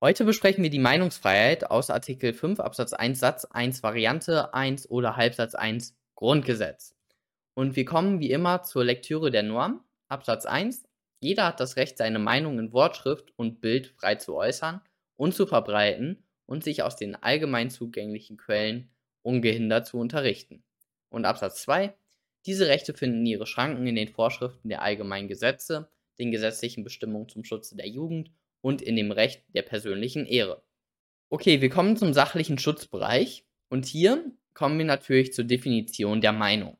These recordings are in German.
Heute besprechen wir die Meinungsfreiheit aus Artikel 5 Absatz 1 Satz 1 Variante 1 oder Halbsatz 1 Grundgesetz. Und wir kommen wie immer zur Lektüre der Norm. Absatz 1. Jeder hat das Recht, seine Meinung in Wortschrift und Bild frei zu äußern und zu verbreiten und sich aus den allgemein zugänglichen Quellen ungehindert zu unterrichten. Und Absatz 2. Diese Rechte finden ihre Schranken in den Vorschriften der allgemeinen Gesetze, den gesetzlichen Bestimmungen zum Schutze der Jugend und in dem Recht der persönlichen Ehre. Okay, wir kommen zum sachlichen Schutzbereich und hier kommen wir natürlich zur Definition der Meinung.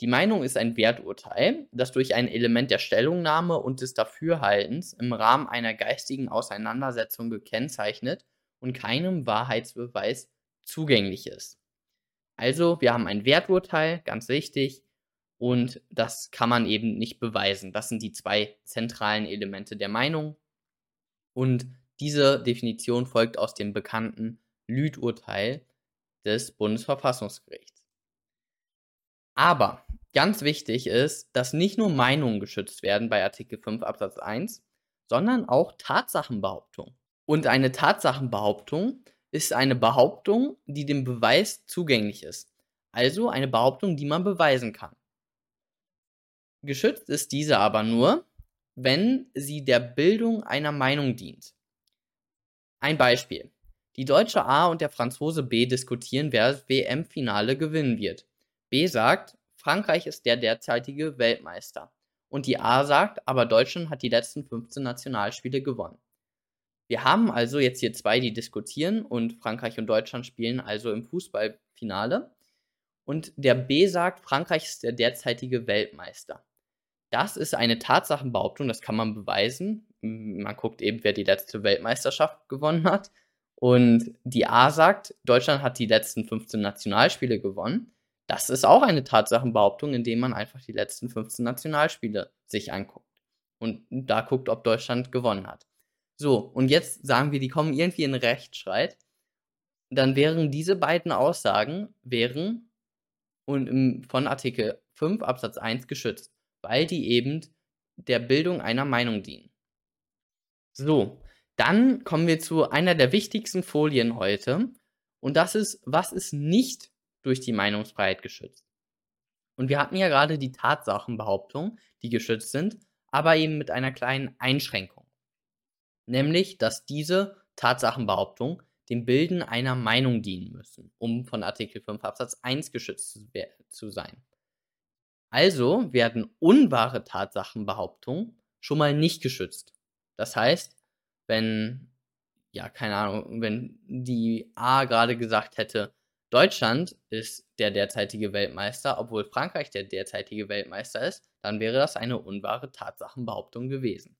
Die Meinung ist ein Werturteil, das durch ein Element der Stellungnahme und des Dafürhaltens im Rahmen einer geistigen Auseinandersetzung gekennzeichnet und keinem Wahrheitsbeweis zugänglich ist. Also, wir haben ein Werturteil, ganz wichtig, und das kann man eben nicht beweisen. Das sind die zwei zentralen Elemente der Meinung. Und diese Definition folgt aus dem bekannten Lüth-Urteil des Bundesverfassungsgerichts. Aber ganz wichtig ist, dass nicht nur Meinungen geschützt werden bei Artikel 5 Absatz 1, sondern auch Tatsachenbehauptung. Und eine Tatsachenbehauptung ist eine Behauptung, die dem Beweis zugänglich ist. Also eine Behauptung, die man beweisen kann. Geschützt ist diese aber nur, wenn sie der Bildung einer Meinung dient. Ein Beispiel. Die deutsche A und der Franzose B diskutieren, wer das WM-Finale gewinnen wird. B sagt, Frankreich ist der derzeitige Weltmeister. Und die A sagt, aber Deutschland hat die letzten 15 Nationalspiele gewonnen. Wir haben also jetzt hier zwei, die diskutieren und Frankreich und Deutschland spielen also im Fußballfinale. Und der B sagt, Frankreich ist der derzeitige Weltmeister. Das ist eine Tatsachenbehauptung, das kann man beweisen. Man guckt eben, wer die letzte Weltmeisterschaft gewonnen hat. Und die A sagt, Deutschland hat die letzten 15 Nationalspiele gewonnen. Das ist auch eine Tatsachenbehauptung, indem man einfach die letzten 15 Nationalspiele sich anguckt. Und da guckt, ob Deutschland gewonnen hat. So, und jetzt sagen wir, die kommen irgendwie in Rechtsstreit. Dann wären diese beiden Aussagen wären und von Artikel 5 Absatz 1 geschützt weil die eben der Bildung einer Meinung dienen. So, dann kommen wir zu einer der wichtigsten Folien heute. Und das ist, was ist nicht durch die Meinungsfreiheit geschützt? Und wir hatten ja gerade die Tatsachenbehauptung, die geschützt sind, aber eben mit einer kleinen Einschränkung. Nämlich, dass diese Tatsachenbehauptung dem Bilden einer Meinung dienen müssen, um von Artikel 5 Absatz 1 geschützt zu sein. Also werden unwahre Tatsachenbehauptungen schon mal nicht geschützt. Das heißt, wenn, ja, keine Ahnung, wenn die A gerade gesagt hätte, Deutschland ist der derzeitige Weltmeister, obwohl Frankreich der derzeitige Weltmeister ist, dann wäre das eine unwahre Tatsachenbehauptung gewesen.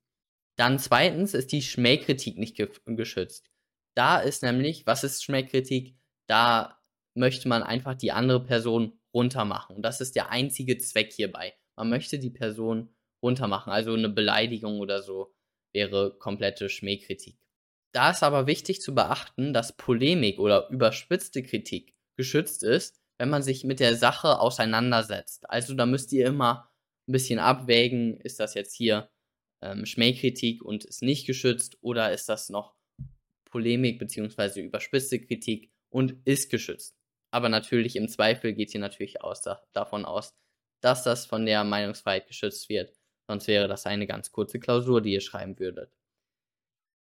Dann zweitens ist die Schmähkritik nicht ge geschützt. Da ist nämlich, was ist Schmähkritik? Da möchte man einfach die andere Person runtermachen. Und das ist der einzige Zweck hierbei. Man möchte die Person runtermachen. Also eine Beleidigung oder so wäre komplette Schmähkritik. Da ist aber wichtig zu beachten, dass Polemik oder überspitzte Kritik geschützt ist, wenn man sich mit der Sache auseinandersetzt. Also da müsst ihr immer ein bisschen abwägen, ist das jetzt hier ähm, Schmähkritik und ist nicht geschützt oder ist das noch Polemik bzw. überspitzte Kritik und ist geschützt. Aber natürlich im Zweifel geht hier natürlich aus, da, davon aus, dass das von der Meinungsfreiheit geschützt wird. Sonst wäre das eine ganz kurze Klausur, die ihr schreiben würdet.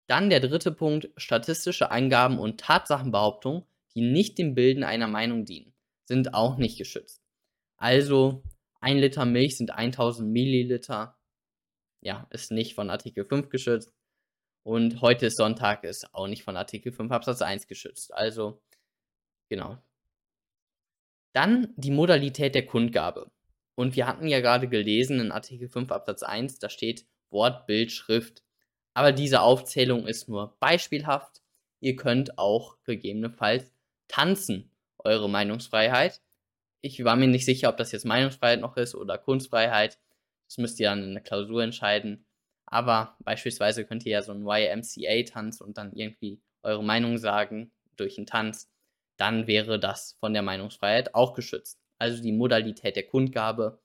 Dann der dritte Punkt, statistische Angaben und Tatsachenbehauptungen, die nicht dem Bilden einer Meinung dienen, sind auch nicht geschützt. Also, ein Liter Milch sind 1000 Milliliter. Ja, ist nicht von Artikel 5 geschützt. Und heute ist Sonntag, ist auch nicht von Artikel 5 Absatz 1 geschützt. Also, genau, dann die Modalität der Kundgabe. Und wir hatten ja gerade gelesen in Artikel 5 Absatz 1, da steht Wort, Bild, Schrift. Aber diese Aufzählung ist nur beispielhaft. Ihr könnt auch gegebenenfalls tanzen, eure Meinungsfreiheit. Ich war mir nicht sicher, ob das jetzt Meinungsfreiheit noch ist oder Kunstfreiheit. Das müsst ihr dann in der Klausur entscheiden. Aber beispielsweise könnt ihr ja so einen YMCA-Tanz und dann irgendwie eure Meinung sagen durch einen Tanz dann wäre das von der Meinungsfreiheit auch geschützt. Also die Modalität der Kundgabe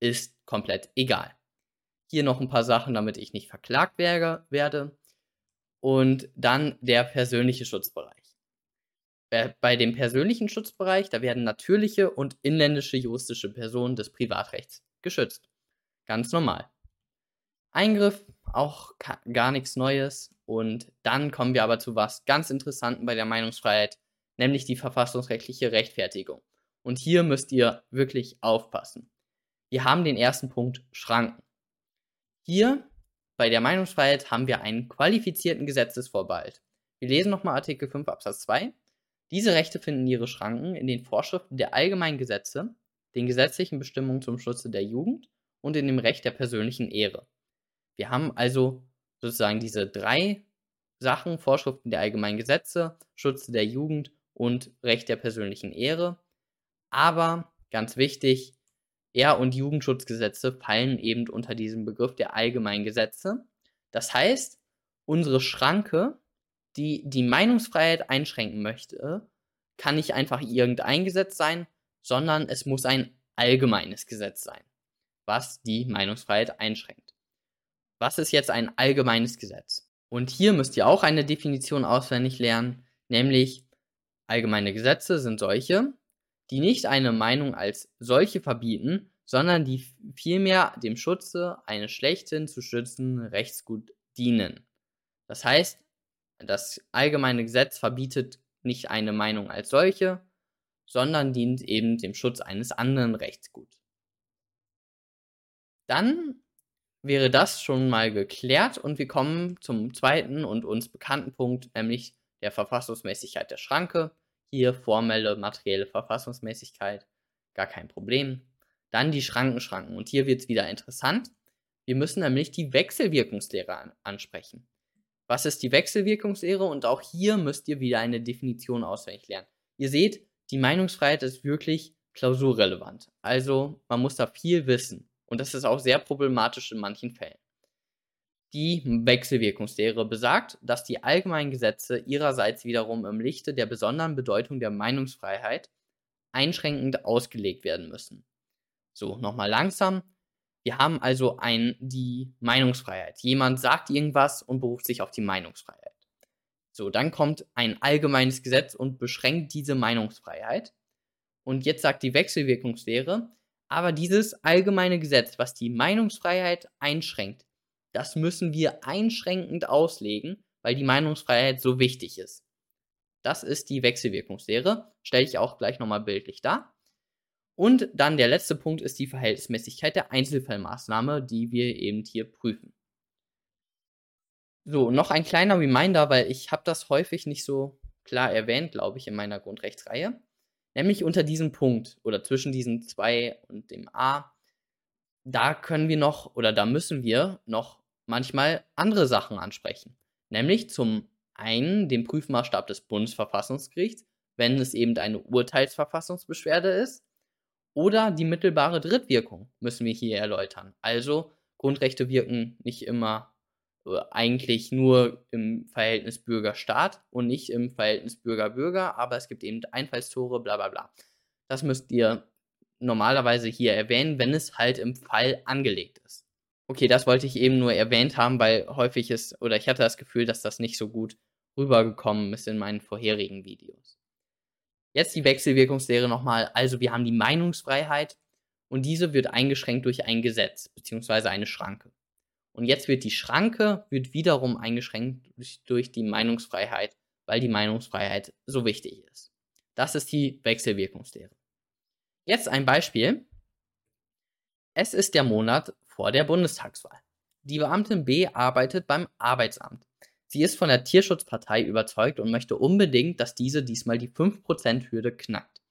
ist komplett egal. Hier noch ein paar Sachen, damit ich nicht verklagt werde. und dann der persönliche Schutzbereich. Bei dem persönlichen Schutzbereich, da werden natürliche und inländische juristische Personen des Privatrechts geschützt. Ganz normal. Eingriff, auch gar nichts Neues. Und dann kommen wir aber zu was ganz Interessanten bei der Meinungsfreiheit, nämlich die verfassungsrechtliche Rechtfertigung. Und hier müsst ihr wirklich aufpassen. Wir haben den ersten Punkt Schranken. Hier bei der Meinungsfreiheit haben wir einen qualifizierten Gesetzesvorbehalt. Wir lesen nochmal Artikel 5 Absatz 2. Diese Rechte finden ihre Schranken in den Vorschriften der allgemeinen Gesetze, den gesetzlichen Bestimmungen zum Schutze der Jugend und in dem Recht der persönlichen Ehre. Wir haben also sozusagen diese drei Sachen, Vorschriften der allgemeinen Gesetze, Schutz der Jugend und Recht der persönlichen Ehre. Aber ganz wichtig, Ehr- und Jugendschutzgesetze fallen eben unter diesen Begriff der allgemeinen Gesetze. Das heißt, unsere Schranke, die die Meinungsfreiheit einschränken möchte, kann nicht einfach irgendein Gesetz sein, sondern es muss ein allgemeines Gesetz sein, was die Meinungsfreiheit einschränkt. Was ist jetzt ein allgemeines Gesetz? Und hier müsst ihr auch eine Definition auswendig lernen, nämlich allgemeine Gesetze sind solche, die nicht eine Meinung als solche verbieten, sondern die vielmehr dem Schutze eines schlechten zu schützen Rechtsgut dienen. Das heißt, das allgemeine Gesetz verbietet nicht eine Meinung als solche, sondern dient eben dem Schutz eines anderen Rechtsguts. Dann wäre das schon mal geklärt und wir kommen zum zweiten und uns bekannten Punkt, nämlich der Verfassungsmäßigkeit der Schranke. Hier formelle, materielle Verfassungsmäßigkeit, gar kein Problem. Dann die Schrankenschranken und hier wird es wieder interessant. Wir müssen nämlich die Wechselwirkungslehre ansprechen. Was ist die Wechselwirkungslehre? Und auch hier müsst ihr wieder eine Definition auswendig lernen. Ihr seht, die Meinungsfreiheit ist wirklich klausurrelevant. Also man muss da viel wissen. Und das ist auch sehr problematisch in manchen Fällen. Die Wechselwirkungslehre besagt, dass die allgemeinen Gesetze ihrerseits wiederum im Lichte der besonderen Bedeutung der Meinungsfreiheit einschränkend ausgelegt werden müssen. So, nochmal langsam. Wir haben also ein, die Meinungsfreiheit. Jemand sagt irgendwas und beruft sich auf die Meinungsfreiheit. So, dann kommt ein allgemeines Gesetz und beschränkt diese Meinungsfreiheit. Und jetzt sagt die Wechselwirkungslehre, aber dieses allgemeine Gesetz, was die Meinungsfreiheit einschränkt, das müssen wir einschränkend auslegen, weil die Meinungsfreiheit so wichtig ist. Das ist die Wechselwirkungslehre. Stelle ich auch gleich nochmal bildlich dar. Und dann der letzte Punkt ist die Verhältnismäßigkeit der Einzelfallmaßnahme, die wir eben hier prüfen. So, noch ein kleiner Reminder, weil ich habe das häufig nicht so klar erwähnt, glaube ich, in meiner Grundrechtsreihe. Nämlich unter diesem Punkt oder zwischen diesen zwei und dem A, da können wir noch oder da müssen wir noch manchmal andere Sachen ansprechen. Nämlich zum einen den Prüfmaßstab des Bundesverfassungsgerichts, wenn es eben eine Urteilsverfassungsbeschwerde ist, oder die mittelbare Drittwirkung müssen wir hier erläutern. Also Grundrechte wirken nicht immer äh, eigentlich nur im Verhältnis Bürger-Staat und nicht im Verhältnis Bürger-Bürger, aber es gibt eben Einfallstore, bla bla bla. Das müsst ihr normalerweise hier erwähnen, wenn es halt im Fall angelegt ist. Okay, das wollte ich eben nur erwähnt haben, weil häufig ist, oder ich hatte das Gefühl, dass das nicht so gut rübergekommen ist in meinen vorherigen Videos. Jetzt die Wechselwirkungslehre nochmal. Also wir haben die Meinungsfreiheit und diese wird eingeschränkt durch ein Gesetz bzw. eine Schranke. Und jetzt wird die Schranke wird wiederum eingeschränkt durch, durch die Meinungsfreiheit, weil die Meinungsfreiheit so wichtig ist. Das ist die Wechselwirkungslehre. Jetzt ein Beispiel. Es ist der Monat vor der Bundestagswahl. Die Beamtin B arbeitet beim Arbeitsamt. Sie ist von der Tierschutzpartei überzeugt und möchte unbedingt, dass diese diesmal die 5%-Hürde knackt.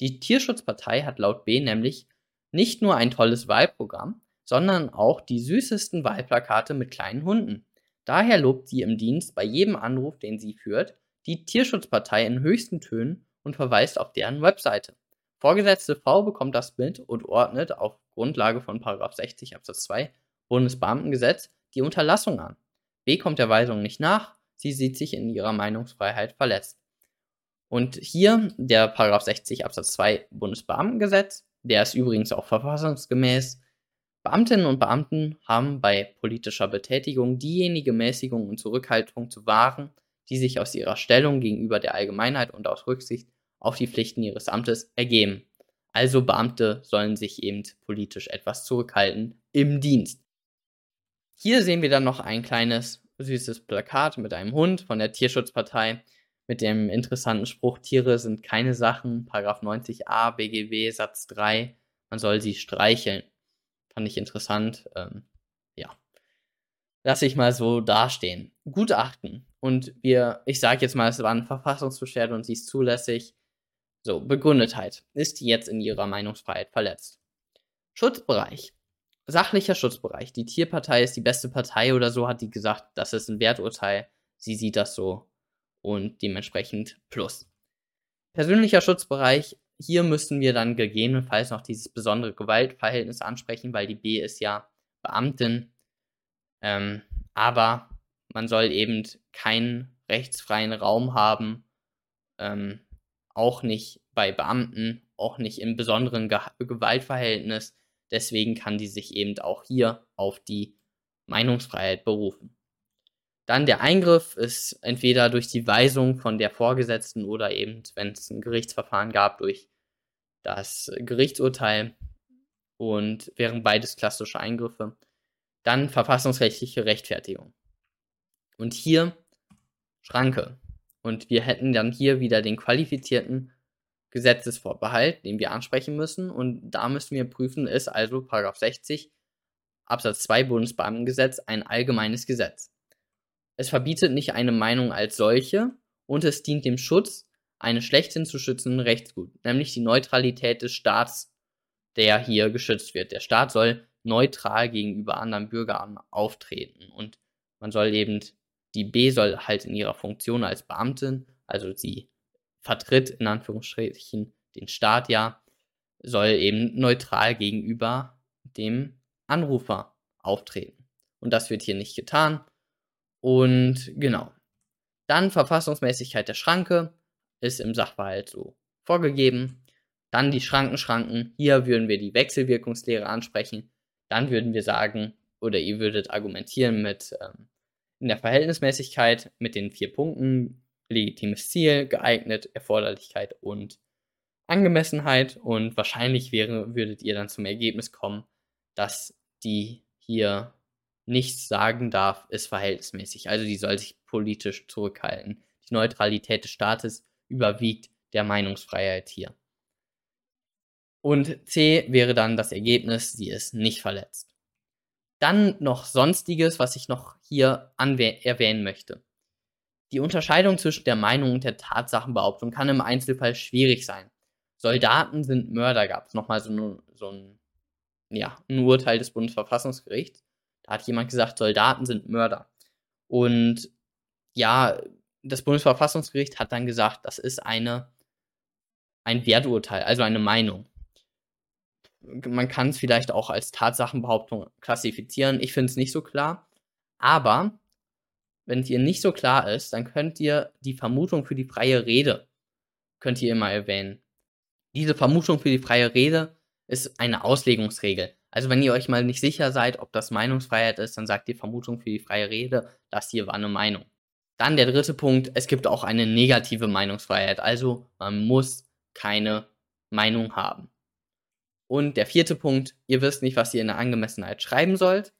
Die Tierschutzpartei hat laut B nämlich nicht nur ein tolles Wahlprogramm, sondern auch die süßesten Wahlplakate mit kleinen Hunden. Daher lobt sie im Dienst bei jedem Anruf, den sie führt, die Tierschutzpartei in höchsten Tönen und verweist auf deren Webseite. Vorgesetzte V bekommt das Bild und ordnet auf Grundlage von 60 Absatz 2 Bundesbeamtengesetz die Unterlassung an. B kommt der Weisung nicht nach, sie sieht sich in ihrer Meinungsfreiheit verletzt. Und hier der 60 Absatz 2 Bundesbeamtengesetz, der ist übrigens auch verfassungsgemäß, Beamtinnen und Beamten haben bei politischer Betätigung diejenige Mäßigung und Zurückhaltung zu wahren, die sich aus ihrer Stellung gegenüber der Allgemeinheit und aus Rücksicht auf die Pflichten ihres Amtes ergeben. Also Beamte sollen sich eben politisch etwas zurückhalten im Dienst. Hier sehen wir dann noch ein kleines süßes Plakat mit einem Hund von der Tierschutzpartei mit dem interessanten Spruch, Tiere sind keine Sachen, Paragraph 90a BGB Satz 3, man soll sie streicheln. Fand ich interessant. Ähm, ja. Lass ich mal so dastehen. Gutachten. Und wir, ich sage jetzt mal, es war eine Verfassungsbeschwerde und sie ist zulässig. So, Begründetheit. Ist die jetzt in ihrer Meinungsfreiheit verletzt? Schutzbereich. Sachlicher Schutzbereich. Die Tierpartei ist die beste Partei oder so, hat die gesagt, das ist ein Werturteil. Sie sieht das so und dementsprechend plus. Persönlicher Schutzbereich, hier müssen wir dann gegebenenfalls noch dieses besondere Gewaltverhältnis ansprechen, weil die B ist ja Beamtin. Ähm, aber man soll eben keinen rechtsfreien Raum haben, ähm, auch nicht bei Beamten, auch nicht im besonderen Ge Gewaltverhältnis. Deswegen kann die sich eben auch hier auf die Meinungsfreiheit berufen. Dann der Eingriff ist entweder durch die Weisung von der Vorgesetzten oder eben, wenn es ein Gerichtsverfahren gab, durch das Gerichtsurteil und wären beides klassische Eingriffe. Dann verfassungsrechtliche Rechtfertigung. Und hier Schranke. Und wir hätten dann hier wieder den qualifizierten Gesetzesvorbehalt, den wir ansprechen müssen. Und da müssen wir prüfen, ist also 60 Absatz 2 Bundesbeamtengesetz ein allgemeines Gesetz. Es verbietet nicht eine Meinung als solche und es dient dem Schutz eines schlechthin zu schützenden Rechtsgut, nämlich die Neutralität des Staats, der hier geschützt wird. Der Staat soll neutral gegenüber anderen Bürgern auftreten und man soll eben, die B soll halt in ihrer Funktion als Beamtin, also sie vertritt in Anführungsstrichen den Staat ja, soll eben neutral gegenüber dem Anrufer auftreten. Und das wird hier nicht getan. Und genau. Dann Verfassungsmäßigkeit der Schranke ist im Sachverhalt so vorgegeben. Dann die Schrankenschranken. Hier würden wir die Wechselwirkungslehre ansprechen. Dann würden wir sagen, oder ihr würdet argumentieren mit ähm, in der Verhältnismäßigkeit mit den vier Punkten legitimes Ziel, geeignet, Erforderlichkeit und Angemessenheit. Und wahrscheinlich wäre, würdet ihr dann zum Ergebnis kommen, dass die hier nichts sagen darf, ist verhältnismäßig. Also die soll sich politisch zurückhalten. Die Neutralität des Staates überwiegt der Meinungsfreiheit hier. Und C wäre dann das Ergebnis, sie ist nicht verletzt. Dann noch Sonstiges, was ich noch hier erwähnen möchte. Die Unterscheidung zwischen der Meinung und der Tatsachenbehauptung kann im Einzelfall schwierig sein. Soldaten sind Mörder, gab es nochmal so, so ein, ja, ein Urteil des Bundesverfassungsgerichts. Da hat jemand gesagt, Soldaten sind Mörder. Und ja, das Bundesverfassungsgericht hat dann gesagt, das ist eine, ein Werturteil, also eine Meinung. Man kann es vielleicht auch als Tatsachenbehauptung klassifizieren. Ich finde es nicht so klar. Aber wenn es ihr nicht so klar ist, dann könnt ihr die Vermutung für die freie Rede, könnt ihr immer erwähnen. Diese Vermutung für die freie Rede ist eine Auslegungsregel. Also wenn ihr euch mal nicht sicher seid, ob das Meinungsfreiheit ist, dann sagt ihr Vermutung für die freie Rede, das hier war eine Meinung. Dann der dritte Punkt, es gibt auch eine negative Meinungsfreiheit, also man muss keine Meinung haben. Und der vierte Punkt, ihr wisst nicht, was ihr in der Angemessenheit schreiben sollt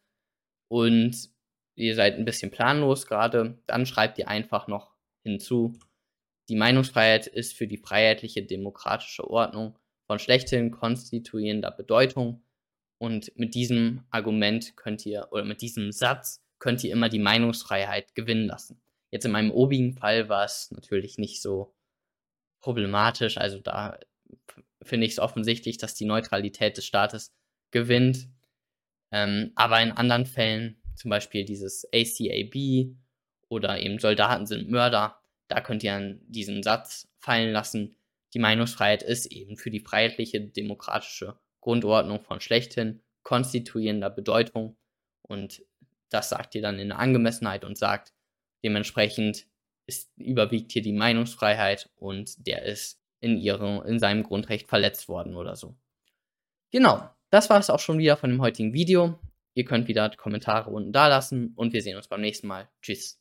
und ihr seid ein bisschen planlos gerade, dann schreibt ihr einfach noch hinzu, die Meinungsfreiheit ist für die freiheitliche demokratische Ordnung von schlechthin konstituierender Bedeutung und mit diesem Argument könnt ihr, oder mit diesem Satz könnt ihr immer die Meinungsfreiheit gewinnen lassen. Jetzt in meinem obigen Fall war es natürlich nicht so problematisch. Also da finde ich es offensichtlich, dass die Neutralität des Staates gewinnt. Ähm, aber in anderen Fällen, zum Beispiel dieses ACAB oder eben Soldaten sind Mörder, da könnt ihr diesen Satz fallen lassen. Die Meinungsfreiheit ist eben für die freiheitliche demokratische Grundordnung von schlechthin konstituierender Bedeutung. Und das sagt ihr dann in der Angemessenheit und sagt, dementsprechend ist, überwiegt hier die Meinungsfreiheit und der ist in, ihrem, in seinem Grundrecht verletzt worden oder so. Genau, Das war es auch schon wieder von dem heutigen Video. Ihr könnt wieder Kommentare unten da lassen und wir sehen uns beim nächsten Mal. Tschüss.